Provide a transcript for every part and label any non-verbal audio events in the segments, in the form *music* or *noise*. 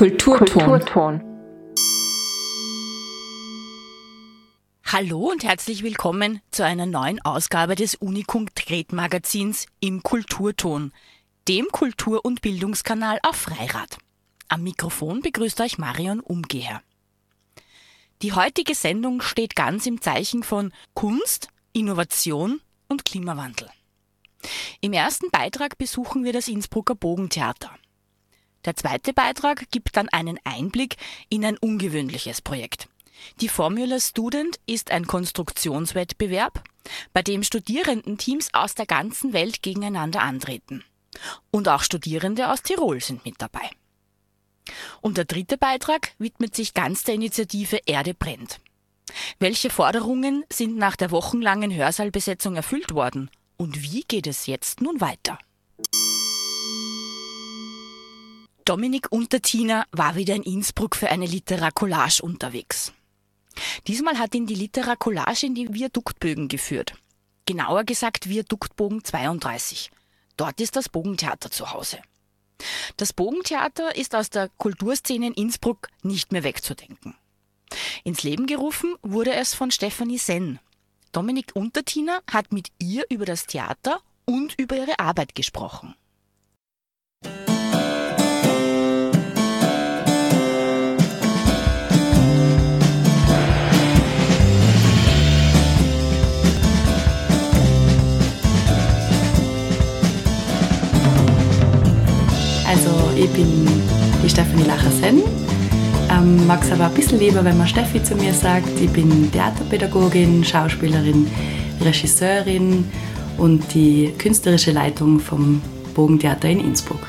Kulturton. Kulturton. Hallo und herzlich willkommen zu einer neuen Ausgabe des Unikunkt Magazins im Kulturton, dem Kultur- und Bildungskanal auf Freirad. Am Mikrofon begrüßt euch Marion Umgeher. Die heutige Sendung steht ganz im Zeichen von Kunst, Innovation und Klimawandel. Im ersten Beitrag besuchen wir das Innsbrucker Bogentheater. Der zweite Beitrag gibt dann einen Einblick in ein ungewöhnliches Projekt. Die Formula Student ist ein Konstruktionswettbewerb, bei dem Studierendenteams aus der ganzen Welt gegeneinander antreten. Und auch Studierende aus Tirol sind mit dabei. Und der dritte Beitrag widmet sich ganz der Initiative Erde brennt. Welche Forderungen sind nach der wochenlangen Hörsaalbesetzung erfüllt worden? Und wie geht es jetzt nun weiter? Dominik Untertiner war wieder in Innsbruck für eine Literacollage unterwegs. Diesmal hat ihn die Literacollage in die Viaduktbögen geführt. Genauer gesagt Viaduktbogen 32. Dort ist das Bogentheater zu Hause. Das Bogentheater ist aus der Kulturszene in Innsbruck nicht mehr wegzudenken. Ins Leben gerufen wurde es von Stefanie Senn. Dominik Untertiner hat mit ihr über das Theater und über ihre Arbeit gesprochen. Ich bin die Stefanie Lacher-Senn. Ähm, mag es aber ein bisschen lieber, wenn man Steffi zu mir sagt. Ich bin Theaterpädagogin, Schauspielerin, Regisseurin und die künstlerische Leitung vom Bogentheater in Innsbruck.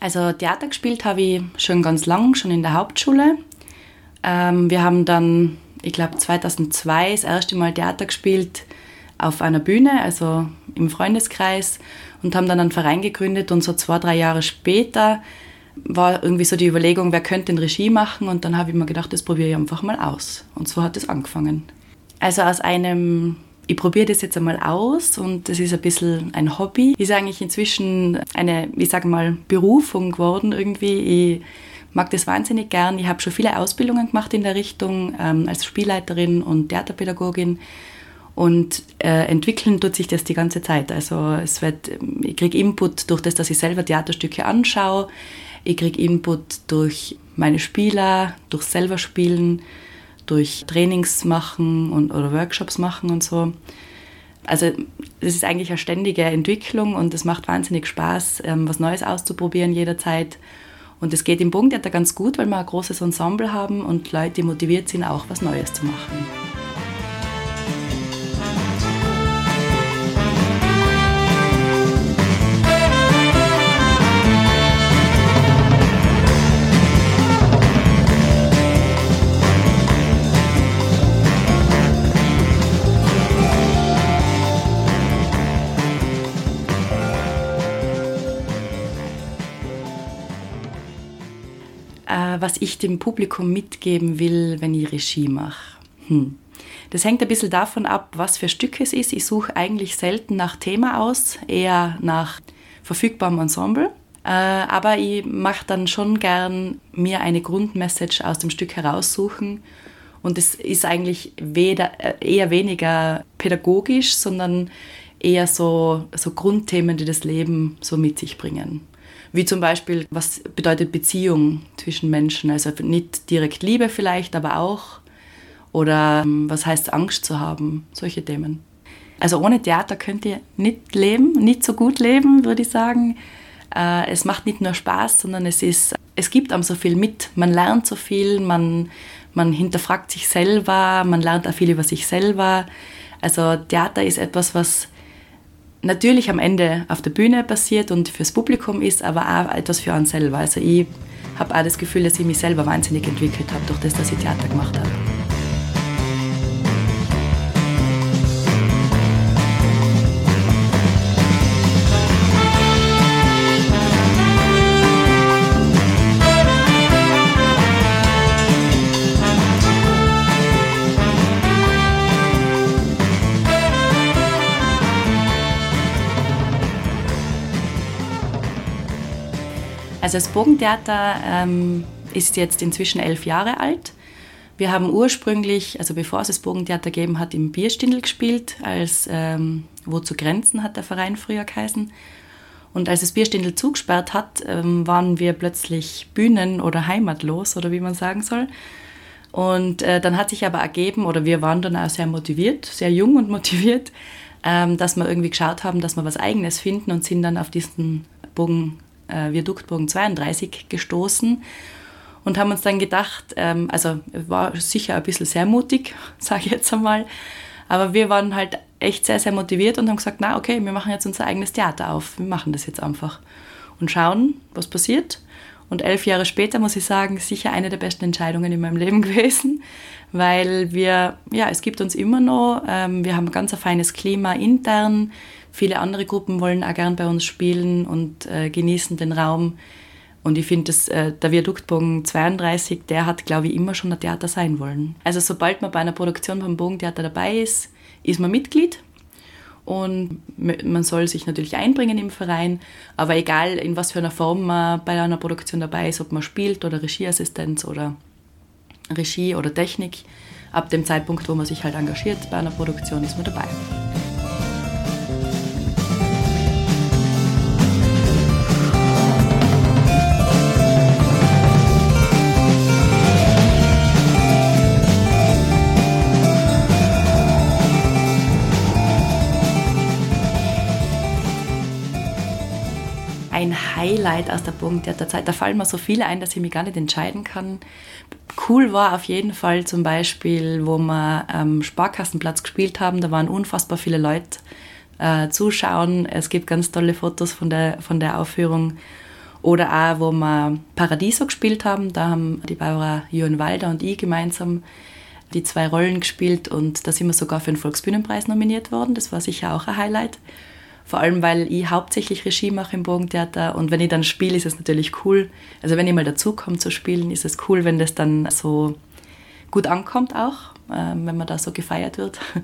Also Theater gespielt habe ich schon ganz lang, schon in der Hauptschule. Ähm, wir haben dann, ich glaube 2002 das erste Mal Theater gespielt auf einer Bühne, also im Freundeskreis und haben dann einen Verein gegründet und so zwei, drei Jahre später war irgendwie so die Überlegung, wer könnte den Regie machen und dann habe ich mir gedacht, das probiere ich einfach mal aus. Und so hat es angefangen. Also aus einem, ich probiere das jetzt einmal aus und das ist ein bisschen ein Hobby, ist eigentlich inzwischen eine, ich sage mal, Berufung geworden irgendwie. Ich mag das wahnsinnig gern. Ich habe schon viele Ausbildungen gemacht in der Richtung ähm, als Spielleiterin und Theaterpädagogin und äh, entwickeln tut sich das die ganze Zeit. Also es wird, ich kriege Input durch das, dass ich selber Theaterstücke anschaue. Ich kriege Input durch meine Spieler, durch selber spielen, durch Trainings machen und, oder Workshops machen und so. Also es ist eigentlich eine ständige Entwicklung und es macht wahnsinnig Spaß, ähm, was Neues auszuprobieren jederzeit. Und es geht im Bogentheater ganz gut, weil wir ein großes Ensemble haben und Leute motiviert sind, auch was Neues zu machen. Was ich dem Publikum mitgeben will, wenn ich Regie mache. Hm. Das hängt ein bisschen davon ab, was für Stück es ist. Ich suche eigentlich selten nach Thema aus, eher nach verfügbarem Ensemble. Äh, aber ich mache dann schon gern mir eine Grundmessage aus dem Stück heraussuchen. Und es ist eigentlich weder, äh, eher weniger pädagogisch, sondern eher so, so Grundthemen, die das Leben so mit sich bringen. Wie zum Beispiel, was bedeutet Beziehung zwischen Menschen? Also nicht direkt Liebe vielleicht, aber auch. Oder ähm, was heißt Angst zu haben? Solche Themen. Also ohne Theater könnt ihr nicht leben, nicht so gut leben, würde ich sagen. Äh, es macht nicht nur Spaß, sondern es, ist, es gibt einem so viel mit. Man lernt so viel, man, man hinterfragt sich selber, man lernt auch viel über sich selber. Also Theater ist etwas, was natürlich am Ende auf der Bühne passiert und fürs Publikum ist, aber auch etwas für einen selber. Also ich habe auch das Gefühl, dass ich mich selber wahnsinnig entwickelt habe, durch das, dass ich Theater gemacht habe. Also das Bogentheater ähm, ist jetzt inzwischen elf Jahre alt. Wir haben ursprünglich, also bevor es das Bogentheater gegeben hat, im Bierstindel gespielt, als ähm, Wo zu Grenzen hat der Verein früher geheißen. Und als das Bierstindel zugesperrt hat, ähm, waren wir plötzlich bühnen- oder heimatlos, oder wie man sagen soll. Und äh, dann hat sich aber ergeben, oder wir waren dann auch sehr motiviert, sehr jung und *laughs* motiviert, ähm, dass wir irgendwie geschaut haben, dass wir was Eigenes finden und sind dann auf diesen Bogen, äh, Viaduktbogen 32 gestoßen und haben uns dann gedacht, ähm, also war sicher ein bisschen sehr mutig, *laughs* sage ich jetzt einmal, aber wir waren halt echt sehr, sehr motiviert und haben gesagt, na okay, wir machen jetzt unser eigenes Theater auf, wir machen das jetzt einfach und schauen, was passiert. Und elf Jahre später muss ich sagen, sicher eine der besten Entscheidungen in meinem Leben *laughs* gewesen, weil wir, ja, es gibt uns immer noch, ähm, wir haben ganz ein feines Klima intern, viele andere Gruppen wollen auch gern bei uns spielen und äh, genießen den Raum. Und ich finde, äh, der Viaduktbogen 32, der hat, glaube ich, immer schon ein Theater sein wollen. Also sobald man bei einer Produktion vom Bogentheater dabei ist, ist man Mitglied und man soll sich natürlich einbringen im Verein, aber egal in was für einer Form man bei einer Produktion dabei ist, ob man spielt oder Regieassistenz oder Regie oder Technik, ab dem Zeitpunkt, wo man sich halt engagiert bei einer Produktion, ist man dabei. Highlight aus der Bogentheaterzeit. Da fallen mir so viele ein, dass ich mich gar nicht entscheiden kann. Cool war auf jeden Fall zum Beispiel, wo wir am Sparkassenplatz gespielt haben. Da waren unfassbar viele Leute äh, zuschauen. Es gibt ganz tolle Fotos von der, von der Aufführung. Oder auch, wo wir Paradiso gespielt haben. Da haben die Barbara Walder und ich gemeinsam die zwei Rollen gespielt und da sind wir sogar für den Volksbühnenpreis nominiert worden. Das war sicher auch ein Highlight. Vor allem, weil ich hauptsächlich Regie mache im Bogentheater und wenn ich dann spiele, ist es natürlich cool. Also wenn ich mal dazu komme zu spielen, ist es cool, wenn das dann so gut ankommt auch, äh, wenn man da so gefeiert wird. *laughs*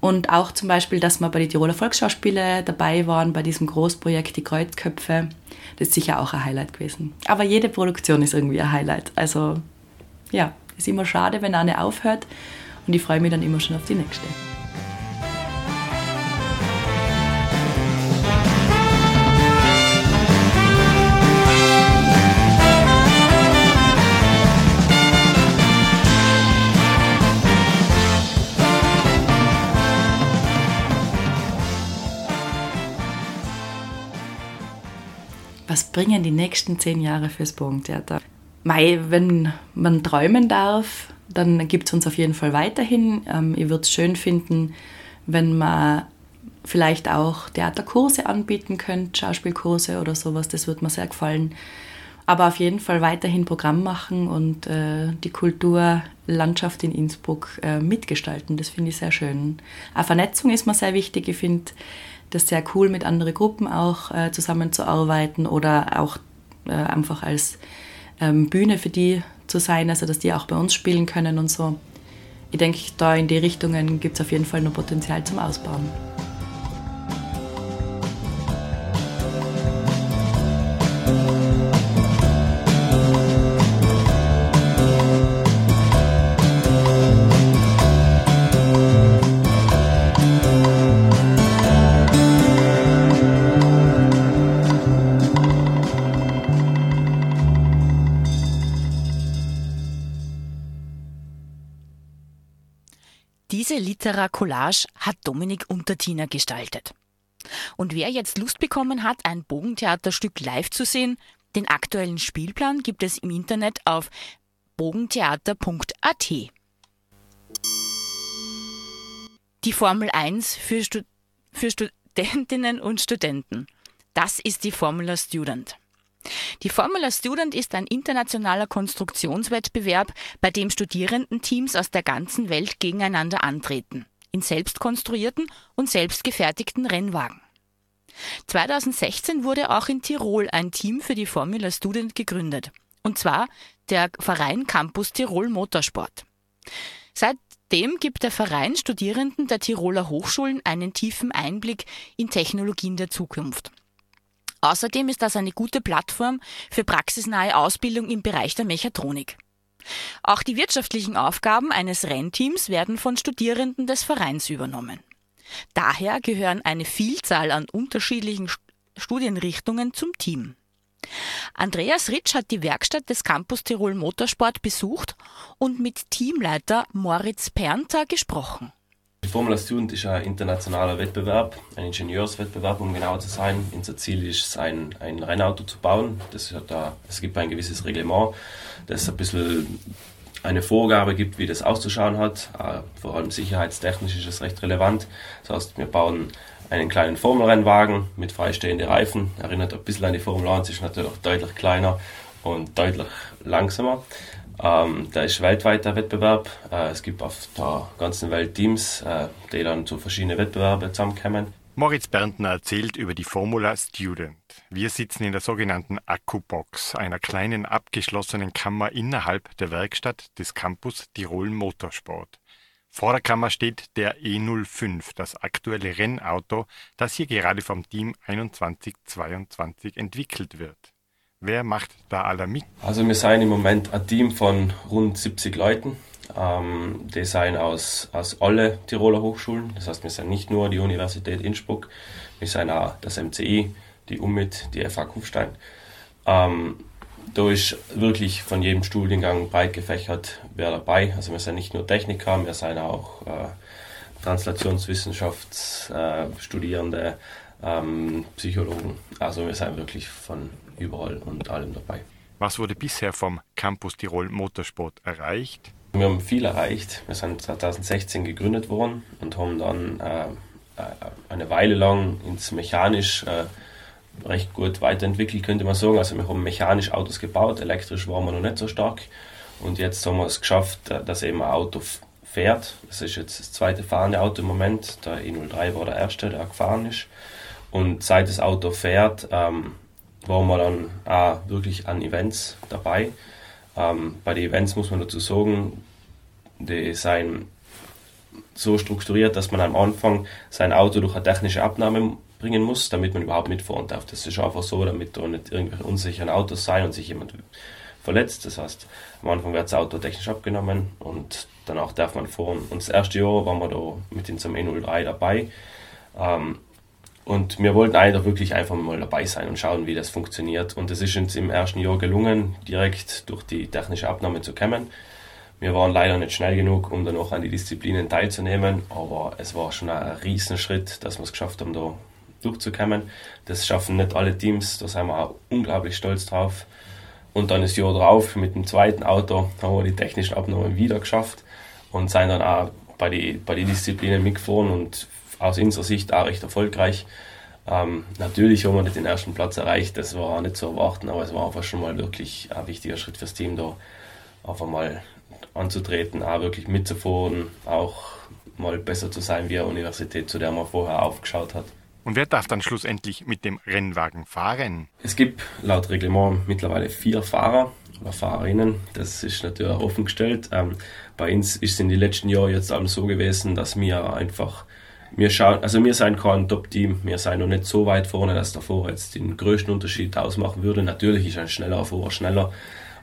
Und auch zum Beispiel, dass wir bei den Tiroler Volksschauspiele dabei waren, bei diesem Großprojekt Die Kreuzköpfe. Das ist sicher auch ein Highlight gewesen. Aber jede Produktion ist irgendwie ein Highlight. Also ja, ist immer schade, wenn eine aufhört. Und ich freue mich dann immer schon auf die nächste. Bringen die nächsten zehn Jahre fürs Bogentheater? Mai, wenn man träumen darf, dann gibt es uns auf jeden Fall weiterhin. Ähm, ich würde es schön finden, wenn man vielleicht auch Theaterkurse anbieten könnte, Schauspielkurse oder sowas. Das würde mir sehr gefallen. Aber auf jeden Fall weiterhin Programm machen und äh, die Kulturlandschaft in Innsbruck äh, mitgestalten. Das finde ich sehr schön. Auch Vernetzung ist mir sehr wichtig. Ich finde, das sehr cool, mit anderen Gruppen auch äh, zusammenzuarbeiten oder auch äh, einfach als ähm, Bühne für die zu sein, also dass die auch bei uns spielen können und so. Ich denke, da in die Richtungen gibt es auf jeden Fall noch Potenzial zum Ausbauen. Litera Collage hat Dominik Untertiner gestaltet. Und wer jetzt Lust bekommen hat, ein Bogentheaterstück live zu sehen, den aktuellen Spielplan gibt es im Internet auf bogentheater.at. Die Formel 1 für, Stud für Studentinnen und Studenten. Das ist die Formula Student. Die Formula Student ist ein internationaler Konstruktionswettbewerb, bei dem Studierendenteams aus der ganzen Welt gegeneinander antreten, in selbst konstruierten und selbst gefertigten Rennwagen. 2016 wurde auch in Tirol ein Team für die Formula Student gegründet, und zwar der Verein Campus Tirol Motorsport. Seitdem gibt der Verein Studierenden der Tiroler Hochschulen einen tiefen Einblick in Technologien der Zukunft. Außerdem ist das eine gute Plattform für praxisnahe Ausbildung im Bereich der Mechatronik. Auch die wirtschaftlichen Aufgaben eines Rennteams werden von Studierenden des Vereins übernommen. Daher gehören eine Vielzahl an unterschiedlichen Studienrichtungen zum Team. Andreas Ritsch hat die Werkstatt des Campus Tirol Motorsport besucht und mit Teamleiter Moritz Pernter gesprochen. Die Formula Student ist ein internationaler Wettbewerb, ein Ingenieurswettbewerb, um genauer zu sein. Unser Ziel ist es, ein, ein Rennauto zu bauen. Das da, es gibt ein gewisses Reglement, das ein bisschen eine Vorgabe gibt, wie das auszuschauen hat. Äh, vor allem sicherheitstechnisch ist es recht relevant. Das heißt, wir bauen einen kleinen Formelrennwagen mit freistehenden Reifen. Erinnert ein bisschen an die Formel 1, ist natürlich deutlich kleiner und deutlich langsamer. Ähm, der ist weltweiter Wettbewerb. Äh, es gibt auf der ganzen Welt Teams, äh, die dann zu verschiedenen Wettbewerben zusammenkommen. Moritz Berntner erzählt über die Formula Student. Wir sitzen in der sogenannten Akkubox, einer kleinen abgeschlossenen Kammer innerhalb der Werkstatt des Campus Tirol Motorsport. Vor der Kammer steht der E05, das aktuelle Rennauto, das hier gerade vom Team 2122 entwickelt wird. Wer macht da alle mit? Also wir sind im Moment ein Team von rund 70 Leuten. Ähm, die sind aus, aus alle Tiroler Hochschulen. Das heißt, wir sind nicht nur die Universität Innsbruck, wir sind auch das MCI, die UMIT, die FH Kufstein. Ähm, da ist wirklich von jedem Studiengang breit gefächert wer dabei. Also wir sind nicht nur Techniker, wir sind auch äh, Translationswissenschaftsstudierende, äh, ähm, Psychologen. Also wir sind wirklich von überall und allem dabei. Was wurde bisher vom Campus Tirol Motorsport erreicht? Wir haben viel erreicht. Wir sind 2016 gegründet worden und haben dann äh, äh, eine Weile lang ins mechanisch äh, recht gut weiterentwickelt, könnte man sagen. Also wir haben mechanisch Autos gebaut, elektrisch waren wir noch nicht so stark. Und jetzt haben wir es geschafft, äh, dass eben ein Auto fährt. Das ist jetzt das zweite fahrende Auto im Moment. Der E03 war der erste, der gefahren ist. Und seit das Auto fährt, ähm, waren wir dann auch wirklich an Events dabei. Ähm, bei den Events muss man dazu sagen, die sind so strukturiert, dass man am Anfang sein Auto durch eine technische Abnahme bringen muss, damit man überhaupt mitfahren darf. Das ist einfach so, damit da nicht irgendwelche unsicheren Autos sein und sich jemand verletzt. Das heißt, am Anfang wird das Auto technisch abgenommen und danach darf man fahren. Und das erste Jahr waren wir da mit in zum E03 dabei. Ähm, und wir wollten eigentlich wirklich einfach mal dabei sein und schauen, wie das funktioniert. Und es ist uns im ersten Jahr gelungen, direkt durch die technische Abnahme zu kommen. Wir waren leider nicht schnell genug, um dann noch an die Disziplinen teilzunehmen, aber es war schon ein Riesenschritt, dass wir es geschafft haben, da durchzukommen. Das schaffen nicht alle Teams, da sind wir auch unglaublich stolz drauf. Und dann das Jahr drauf mit dem zweiten Auto haben wir die technischen Abnahmen wieder geschafft und sind dann auch bei den bei die Disziplinen mitgefahren und aus unserer Sicht auch recht erfolgreich. Ähm, natürlich haben wir nicht den ersten Platz erreicht, das war auch nicht zu erwarten, aber es war einfach schon mal wirklich ein wichtiger Schritt fürs Team, da einfach mal anzutreten, auch wirklich mitzufahren, auch mal besser zu sein wie eine Universität, zu der man vorher aufgeschaut hat. Und wer darf dann schlussendlich mit dem Rennwagen fahren? Es gibt laut Reglement mittlerweile vier Fahrer oder Fahrerinnen. Das ist natürlich offen gestellt. Ähm, bei uns ist es in den letzten Jahren jetzt auch so gewesen, dass wir einfach wir schauen, also wir sind kein Top-Team, wir sind noch nicht so weit vorne, dass der Fahrer jetzt den größten Unterschied ausmachen würde. Natürlich ist ein schneller Fahrer schneller,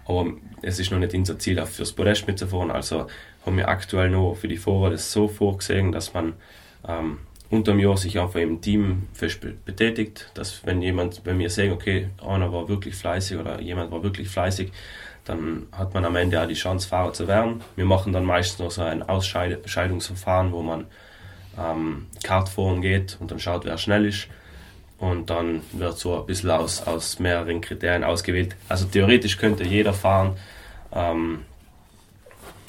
aber es ist noch nicht unser Ziel, auch fürs Podest mitzufahren. Also haben wir aktuell noch für die Fahrer das so vorgesehen, dass man ähm, unter dem Jahr sich einfach im Team fest betätigt, dass wenn jemand, wenn wir sehen, okay, einer war wirklich fleißig oder jemand war wirklich fleißig, dann hat man am Ende auch die Chance, Fahrer zu werden. Wir machen dann meistens noch so ein Ausscheidungsverfahren, wo man ähm, Kartfahren geht und dann schaut, wer schnell ist. Und dann wird so ein bisschen aus, aus mehreren Kriterien ausgewählt. Also theoretisch könnte jeder fahren. Ähm,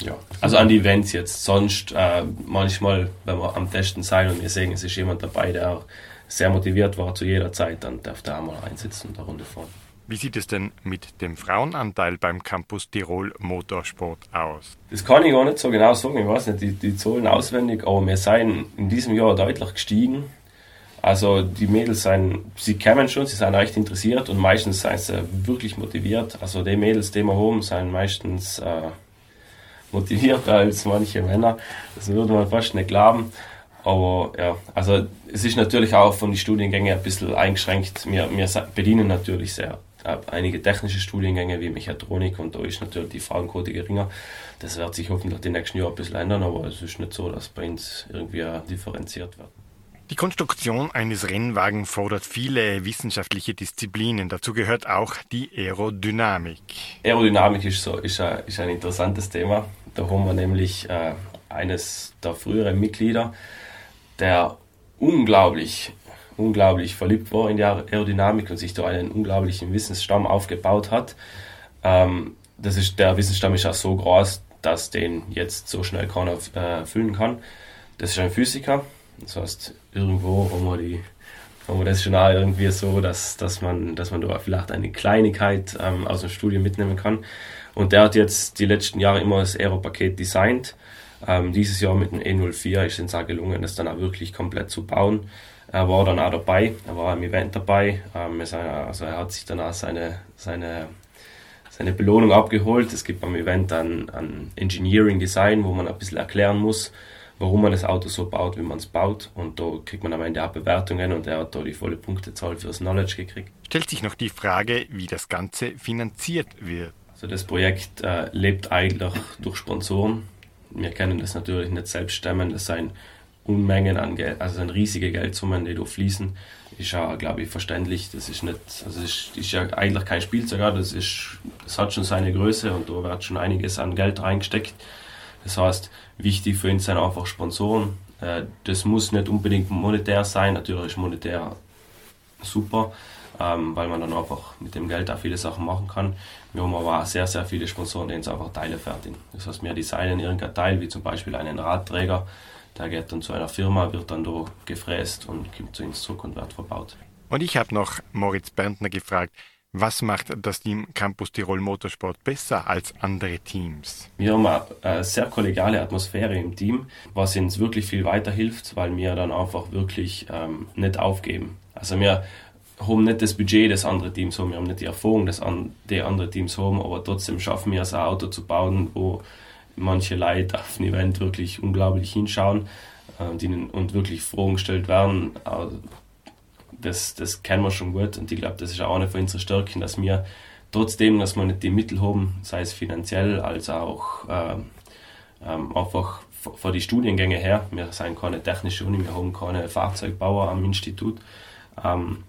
ja, also an die Events jetzt. Sonst äh, manchmal, wenn wir am Testen sein und wir sehen, es ist jemand dabei, der auch sehr motiviert war zu jeder Zeit, dann darf der auch mal einsitzen und eine Runde fahren. Wie sieht es denn mit dem Frauenanteil beim Campus Tirol Motorsport aus? Das kann ich gar nicht so genau sagen. Ich weiß nicht die, die Zahlen auswendig, aber wir sind in diesem Jahr deutlich gestiegen. Also die Mädels sind, sie kämen schon, sie sind recht interessiert und meistens sind sie wirklich motiviert. Also die Mädels, die wir haben, sind meistens äh, motivierter als manche Männer. Das würde man fast nicht glauben. Aber ja, also es ist natürlich auch von den Studiengängen ein bisschen eingeschränkt. Wir, wir bedienen natürlich sehr einige technische Studiengänge wie Mechatronik und da ist natürlich die Frauenquote geringer. Das wird sich hoffentlich die nächsten Jahre ein bisschen ändern, aber es ist nicht so, dass bei uns irgendwie differenziert wird. Die Konstruktion eines Rennwagens fordert viele wissenschaftliche Disziplinen. Dazu gehört auch die Aerodynamik. Aerodynamik ist, so, ist, ein, ist ein interessantes Thema. Da haben wir nämlich äh, eines der früheren Mitglieder, der unglaublich, unglaublich verliebt war in die Aerodynamik und sich da einen unglaublichen Wissensstamm aufgebaut hat. Ähm, das ist, der Wissensstamm ist auch so groß, dass den jetzt so schnell keiner äh, füllen kann. Das ist ein Physiker, das heißt, irgendwo haben wir, die, haben wir das schon auch irgendwie so, dass, dass, man, dass man da vielleicht eine Kleinigkeit ähm, aus dem Studium mitnehmen kann. Und der hat jetzt die letzten Jahre immer das Aero-Paket designt. Ähm, dieses Jahr mit dem E04 ist es auch gelungen, das dann auch wirklich komplett zu bauen. Er war dann auch dabei, er war im Event dabei. Ähm, also er hat sich dann auch seine, seine, seine Belohnung abgeholt. Es gibt beim Event dann ein Engineering Design, wo man ein bisschen erklären muss, warum man das Auto so baut, wie man es baut. Und da kriegt man am Ende auch Bewertungen und er hat da die volle Punktezahl fürs Knowledge gekriegt. Stellt sich noch die Frage, wie das Ganze finanziert wird. Also das Projekt äh, lebt eigentlich durch Sponsoren. Wir können das natürlich nicht selbst stemmen. Das sind Unmengen an Geld, also sind riesige Geldsummen, die da fließen. Ist ja, glaube ich, verständlich. Das ist nicht, also ist, ist ja eigentlich kein Spielzeug, das ist, das hat schon seine Größe und da wird schon einiges an Geld reingesteckt. Das heißt, wichtig für uns sind einfach Sponsoren. Äh, das muss nicht unbedingt monetär sein, natürlich ist monetär super, ähm, weil man dann einfach mit dem Geld auch viele Sachen machen kann. Wir haben aber auch sehr, sehr viele Sponsoren, die uns einfach Teile fertigen. Das heißt, wir designen irgendein Teil, wie zum Beispiel einen Radträger, der geht dann zu einer Firma, wird dann da gefräst und kommt zu uns zurück und wird verbaut. Und ich habe noch Moritz Berntner gefragt, was macht das Team Campus Tirol Motorsport besser als andere Teams? Wir haben eine sehr kollegiale Atmosphäre im Team, was uns wirklich viel weiterhilft, weil wir dann einfach wirklich ähm, nicht aufgeben. Also wir haben nicht das Budget des anderen Teams haben, wir haben nicht die Erfahrung des an, die andere Teams haben, aber trotzdem schaffen wir es, ein Auto zu bauen, wo manche Leute auf ein Event wirklich unglaublich hinschauen äh, und wirklich Fragen gestellt werden. Also, das, das kennen wir schon gut und ich glaube, das ist auch eine von unseren Stärken, dass wir trotzdem, dass wir nicht die Mittel haben, sei es finanziell als auch äh, ähm, einfach vor die Studiengänge her. Wir sind keine technische Uni, wir haben keine Fahrzeugbauer am Institut. Ähm,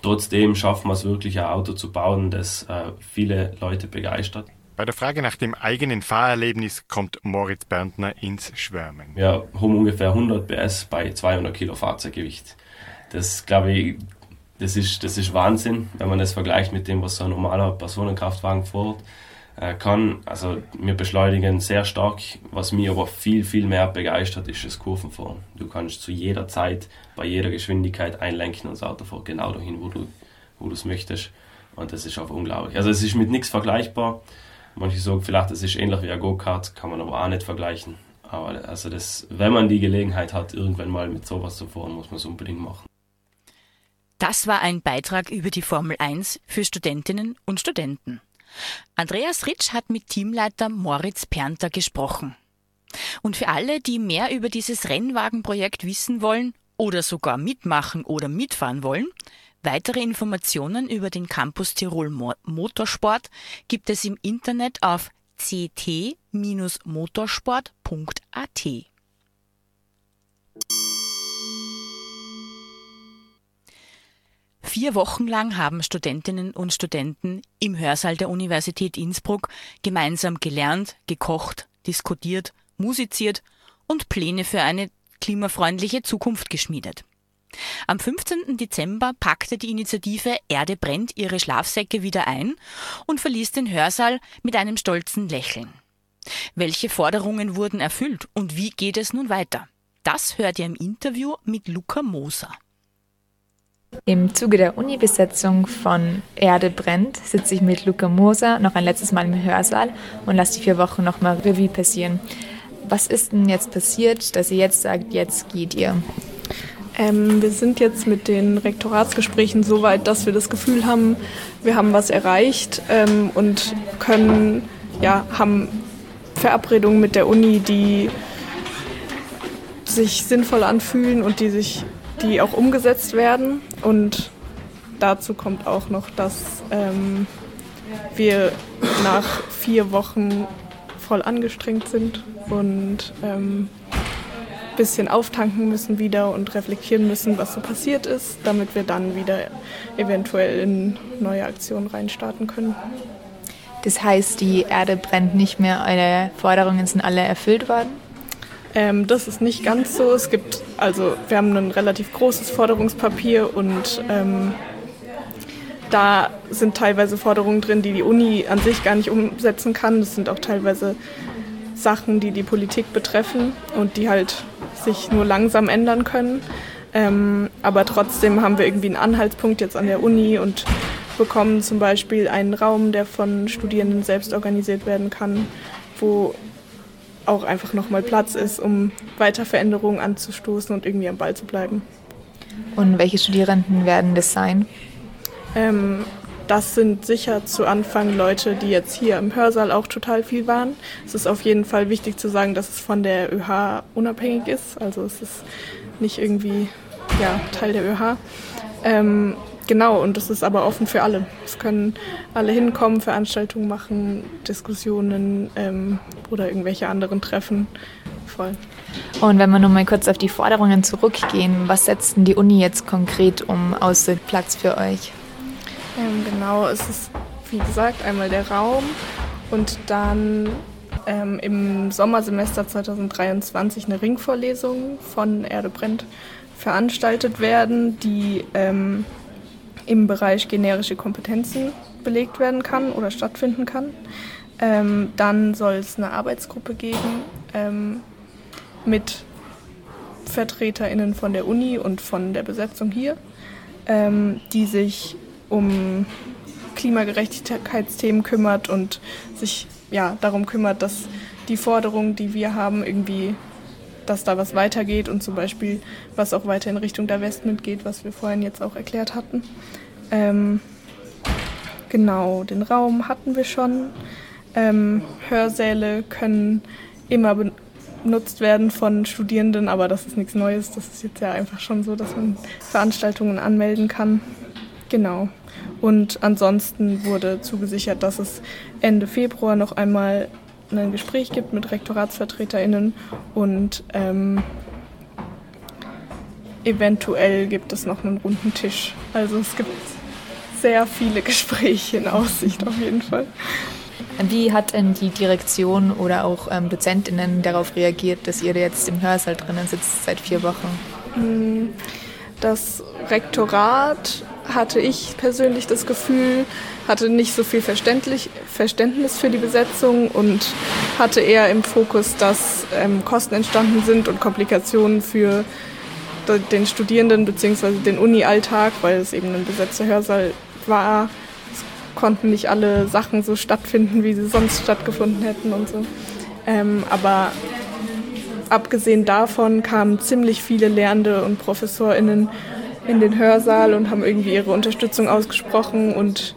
trotzdem schaffen wir es wirklich, ein Auto zu bauen, das äh, viele Leute begeistert. Bei der Frage nach dem eigenen Fahrerlebnis kommt Moritz Berntner ins Schwärmen. Wir haben ungefähr 100 PS bei 200 Kilo Fahrzeuggewicht. Das glaube ich, das ist, das ist Wahnsinn, wenn man das vergleicht mit dem, was so ein normaler Personenkraftwagen fährt äh, kann. Also wir beschleunigen sehr stark. Was mich aber viel, viel mehr begeistert, ist das Kurvenfahren. Du kannst zu jeder Zeit, bei jeder Geschwindigkeit einlenken und das Auto fährt genau dahin, wo du es möchtest. Und das ist einfach unglaublich. Also es ist mit nichts vergleichbar. Manche sagen vielleicht, es ist ähnlich wie ein Go-Kart, kann man aber auch nicht vergleichen. Aber also das, wenn man die Gelegenheit hat, irgendwann mal mit sowas zu fahren, muss man es unbedingt machen. Das war ein Beitrag über die Formel 1 für Studentinnen und Studenten. Andreas Ritsch hat mit Teamleiter Moritz Pernter gesprochen. Und für alle, die mehr über dieses Rennwagenprojekt wissen wollen oder sogar mitmachen oder mitfahren wollen, weitere Informationen über den Campus Tirol Motorsport gibt es im Internet auf ct-motorsport.at. Vier Wochen lang haben Studentinnen und Studenten im Hörsaal der Universität Innsbruck gemeinsam gelernt, gekocht, diskutiert, musiziert und Pläne für eine klimafreundliche Zukunft geschmiedet. Am 15. Dezember packte die Initiative Erde brennt ihre Schlafsäcke wieder ein und verließ den Hörsaal mit einem stolzen Lächeln. Welche Forderungen wurden erfüllt und wie geht es nun weiter? Das hört ihr im Interview mit Luca Moser. Im Zuge der Uni-Besetzung von Erde brennt sitze ich mit Luca Moser noch ein letztes Mal im Hörsaal und lasse die vier Wochen nochmal Revue passieren. Was ist denn jetzt passiert, dass ihr jetzt sagt, jetzt geht ihr? Ähm, wir sind jetzt mit den Rektoratsgesprächen so weit, dass wir das Gefühl haben, wir haben was erreicht ähm, und können, ja, haben Verabredungen mit der Uni, die sich sinnvoll anfühlen und die sich, die auch umgesetzt werden. Und dazu kommt auch noch, dass ähm, wir nach vier Wochen voll angestrengt sind und ähm, bisschen auftanken müssen wieder und reflektieren müssen, was so passiert ist, damit wir dann wieder eventuell in neue Aktionen reinstarten können. Das heißt, die Erde brennt nicht mehr, eure Forderungen sind alle erfüllt worden? Ähm, das ist nicht ganz so. Es gibt, also wir haben ein relativ großes Forderungspapier und ähm, da sind teilweise Forderungen drin, die die Uni an sich gar nicht umsetzen kann. Das sind auch teilweise Sachen, die die Politik betreffen und die halt sich nur langsam ändern können. Ähm, aber trotzdem haben wir irgendwie einen Anhaltspunkt jetzt an der Uni und bekommen zum Beispiel einen Raum, der von Studierenden selbst organisiert werden kann, wo auch einfach nochmal Platz ist, um weiter Veränderungen anzustoßen und irgendwie am Ball zu bleiben. Und welche Studierenden werden das sein? Ähm, das sind sicher zu Anfang Leute, die jetzt hier im Hörsaal auch total viel waren. Es ist auf jeden Fall wichtig zu sagen, dass es von der ÖH unabhängig ist. Also es ist nicht irgendwie ja, Teil der ÖH. Ähm, genau, und es ist aber offen für alle. Es können alle hinkommen, Veranstaltungen machen, Diskussionen ähm, oder irgendwelche anderen Treffen. Voll. Und wenn wir noch mal kurz auf die Forderungen zurückgehen, was setzt denn die Uni jetzt konkret um außer Platz für euch? Ähm, genau, es ist wie gesagt einmal der Raum und dann ähm, im Sommersemester 2023 eine Ringvorlesung von Erde brennt veranstaltet werden, die ähm, im Bereich generische Kompetenzen belegt werden kann oder stattfinden kann. Ähm, dann soll es eine Arbeitsgruppe geben ähm, mit VertreterInnen von der Uni und von der Besetzung hier, ähm, die sich um Klimagerechtigkeitsthemen kümmert und sich ja, darum kümmert, dass die Forderungen, die wir haben, irgendwie, dass da was weitergeht und zum Beispiel, was auch weiter in Richtung Divestment geht, was wir vorhin jetzt auch erklärt hatten. Ähm, genau, den Raum hatten wir schon. Ähm, Hörsäle können immer benutzt werden von Studierenden, aber das ist nichts Neues. Das ist jetzt ja einfach schon so, dass man Veranstaltungen anmelden kann. Genau. Und ansonsten wurde zugesichert, dass es Ende Februar noch einmal ein Gespräch gibt mit RektoratsvertreterInnen und ähm, eventuell gibt es noch einen runden Tisch. Also es gibt sehr viele Gespräche in Aussicht auf jeden Fall. Wie hat denn die Direktion oder auch ähm, DozentInnen darauf reagiert, dass ihr jetzt im Hörsaal drinnen sitzt seit vier Wochen? Hm, das Rektorat hatte ich persönlich das Gefühl, hatte nicht so viel Verständnis für die Besetzung und hatte eher im Fokus, dass ähm, Kosten entstanden sind und Komplikationen für den Studierenden bzw. den Uni-Alltag, weil es eben ein besetzter Hörsaal war. Es konnten nicht alle Sachen so stattfinden, wie sie sonst stattgefunden hätten und so. Ähm, aber abgesehen davon kamen ziemlich viele Lehrende und ProfessorInnen in den Hörsaal und haben irgendwie ihre Unterstützung ausgesprochen und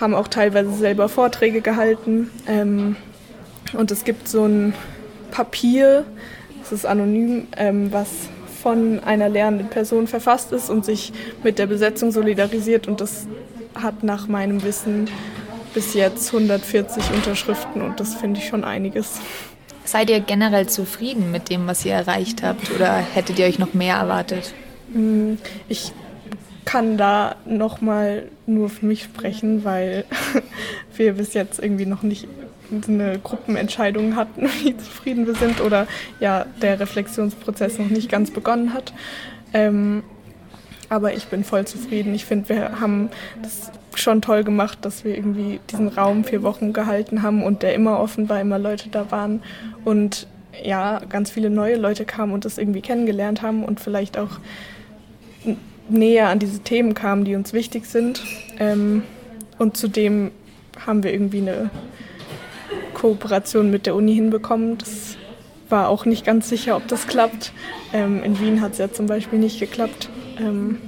haben auch teilweise selber Vorträge gehalten. Ähm, und es gibt so ein Papier, das ist anonym, ähm, was von einer lernenden Person verfasst ist und sich mit der Besetzung solidarisiert. Und das hat nach meinem Wissen bis jetzt 140 Unterschriften und das finde ich schon einiges. Seid ihr generell zufrieden mit dem, was ihr erreicht habt oder hättet ihr euch noch mehr erwartet? Ich kann da noch mal nur für mich sprechen, weil *laughs* wir bis jetzt irgendwie noch nicht eine Gruppenentscheidung hatten, *laughs* wie zufrieden wir sind oder ja der Reflexionsprozess noch nicht ganz begonnen hat. Ähm, aber ich bin voll zufrieden. Ich finde, wir haben das schon toll gemacht, dass wir irgendwie diesen Raum vier Wochen gehalten haben und der immer offen war, immer Leute da waren und ja, ganz viele neue Leute kamen und das irgendwie kennengelernt haben und vielleicht auch näher an diese Themen kamen, die uns wichtig sind. Ähm, und zudem haben wir irgendwie eine Kooperation mit der Uni hinbekommen. Das war auch nicht ganz sicher, ob das klappt. Ähm, in Wien hat es ja zum Beispiel nicht geklappt. Ähm,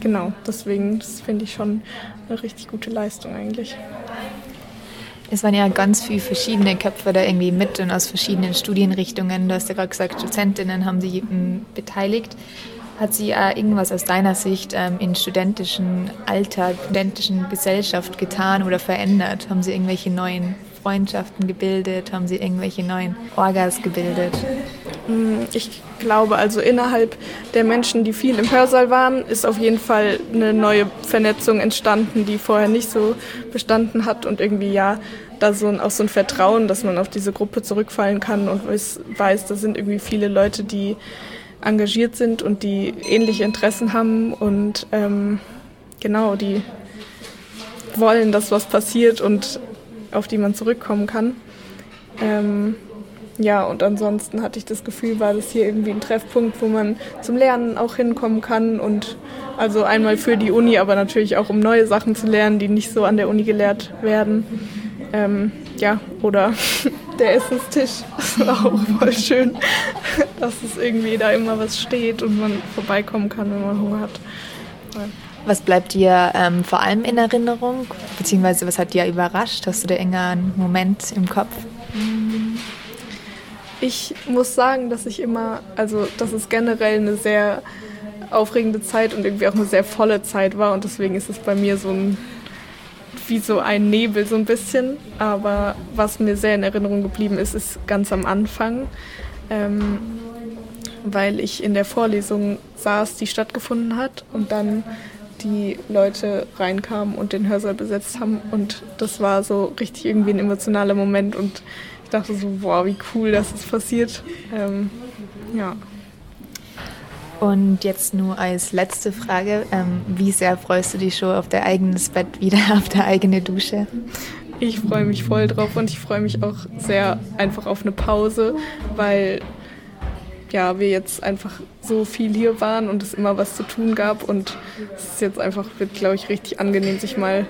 genau, deswegen, finde ich schon eine richtig gute Leistung eigentlich. Es waren ja ganz viele verschiedene Köpfe da irgendwie mit und aus verschiedenen Studienrichtungen. Du hast ja gerade gesagt, Dozentinnen haben sich beteiligt. Hat sich auch irgendwas aus deiner Sicht ähm, in studentischen Alltag, studentischen Gesellschaft getan oder verändert? Haben sie irgendwelche neuen Freundschaften gebildet? Haben sie irgendwelche neuen Orgas gebildet? Mm, ich glaube, also innerhalb der Menschen, die viel im Hörsaal waren, ist auf jeden Fall eine neue Vernetzung entstanden, die vorher nicht so bestanden hat und irgendwie ja da so ein, auch so ein Vertrauen, dass man auf diese Gruppe zurückfallen kann und weiß, weiß da sind irgendwie viele Leute, die engagiert sind und die ähnliche Interessen haben und ähm, genau, die wollen, dass was passiert und auf die man zurückkommen kann. Ähm, ja, und ansonsten hatte ich das Gefühl, war das hier irgendwie ein Treffpunkt, wo man zum Lernen auch hinkommen kann und also einmal für die Uni, aber natürlich auch um neue Sachen zu lernen, die nicht so an der Uni gelehrt werden. Ähm, ja, oder der Essenstisch. *laughs* Das war auch voll schön, dass es irgendwie da immer was steht und man vorbeikommen kann, wenn man Hunger hat. Ja. Was bleibt dir ähm, vor allem in Erinnerung? Beziehungsweise was hat dir überrascht? Hast du da irgendeinen Moment im Kopf? Ich muss sagen, dass ich immer, also dass es generell eine sehr aufregende Zeit und irgendwie auch eine sehr volle Zeit war und deswegen ist es bei mir so ein wie so ein Nebel so ein bisschen. Aber was mir sehr in Erinnerung geblieben ist, ist ganz am Anfang, ähm, weil ich in der Vorlesung saß, die stattgefunden hat und dann die Leute reinkamen und den Hörsaal besetzt haben. Und das war so richtig irgendwie ein emotionaler Moment und ich dachte so, wow, wie cool, dass es passiert. Ähm, ja. Und jetzt nur als letzte Frage, ähm, wie sehr freust du dich schon auf dein eigenes Bett wieder, *laughs* auf der eigene Dusche? Ich freue mich voll drauf und ich freue mich auch sehr einfach auf eine Pause, weil ja, wir jetzt einfach so viel hier waren und es immer was zu tun gab und es ist jetzt einfach, wird glaube ich richtig angenehm, sich mal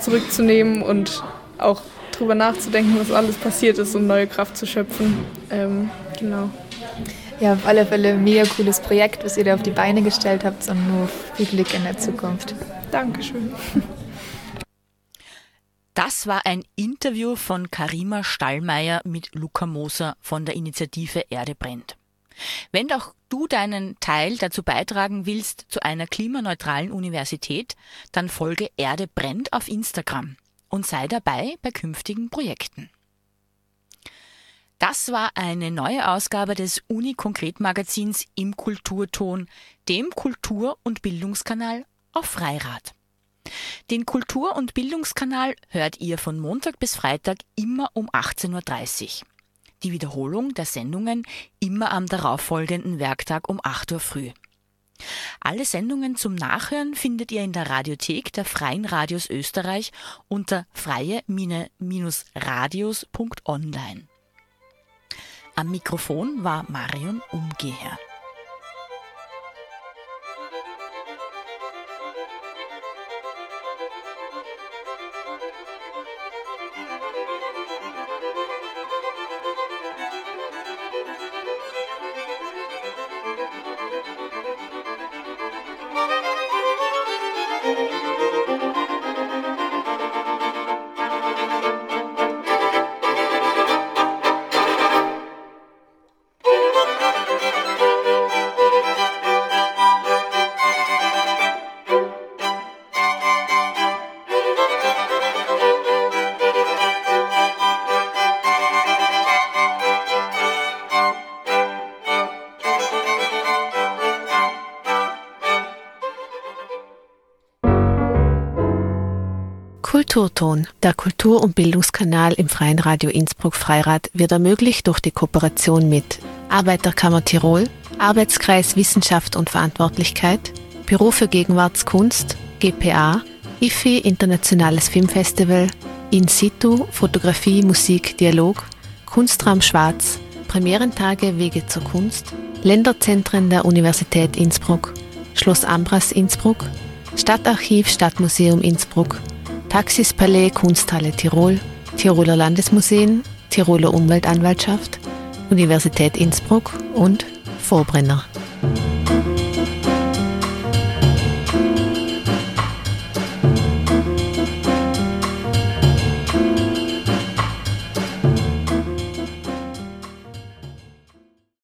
zurückzunehmen und auch drüber nachzudenken, was alles passiert ist, um neue Kraft zu schöpfen. Ähm, genau. Ja, auf alle Fälle ein mega cooles Projekt, was ihr da auf die Beine gestellt habt und nur viel Glück in der Zukunft. Dankeschön. Das war ein Interview von Karima Stallmeier mit Luca Moser von der Initiative Erde brennt. Wenn auch du deinen Teil dazu beitragen willst zu einer klimaneutralen Universität, dann folge Erde brennt auf Instagram und sei dabei bei künftigen Projekten. Das war eine neue Ausgabe des Uni-Konkret-Magazins im Kulturton, dem Kultur- und Bildungskanal auf Freirad. Den Kultur- und Bildungskanal hört ihr von Montag bis Freitag immer um 18.30 Uhr die Wiederholung der Sendungen immer am darauffolgenden Werktag um 8 Uhr früh. Alle Sendungen zum Nachhören findet ihr in der Radiothek der Freien Radios Österreich unter freie-radios.online. Am Mikrofon war Marion Umgeher. Kulturton, der Kultur- und Bildungskanal im Freien Radio Innsbruck Freirad, wird ermöglicht durch die Kooperation mit Arbeiterkammer Tirol, Arbeitskreis Wissenschaft und Verantwortlichkeit, Büro für Gegenwartskunst, GPA, IFI Internationales Filmfestival, In situ Fotografie, Musik, Dialog, Kunstraum Schwarz, Premierentage Wege zur Kunst, Länderzentren der Universität Innsbruck, Schloss Ambras Innsbruck, Stadtarchiv Stadtmuseum Innsbruck, Taxis Palais Kunsthalle Tirol, Tiroler Landesmuseen, Tiroler Umweltanwaltschaft, Universität Innsbruck und Vorbrenner.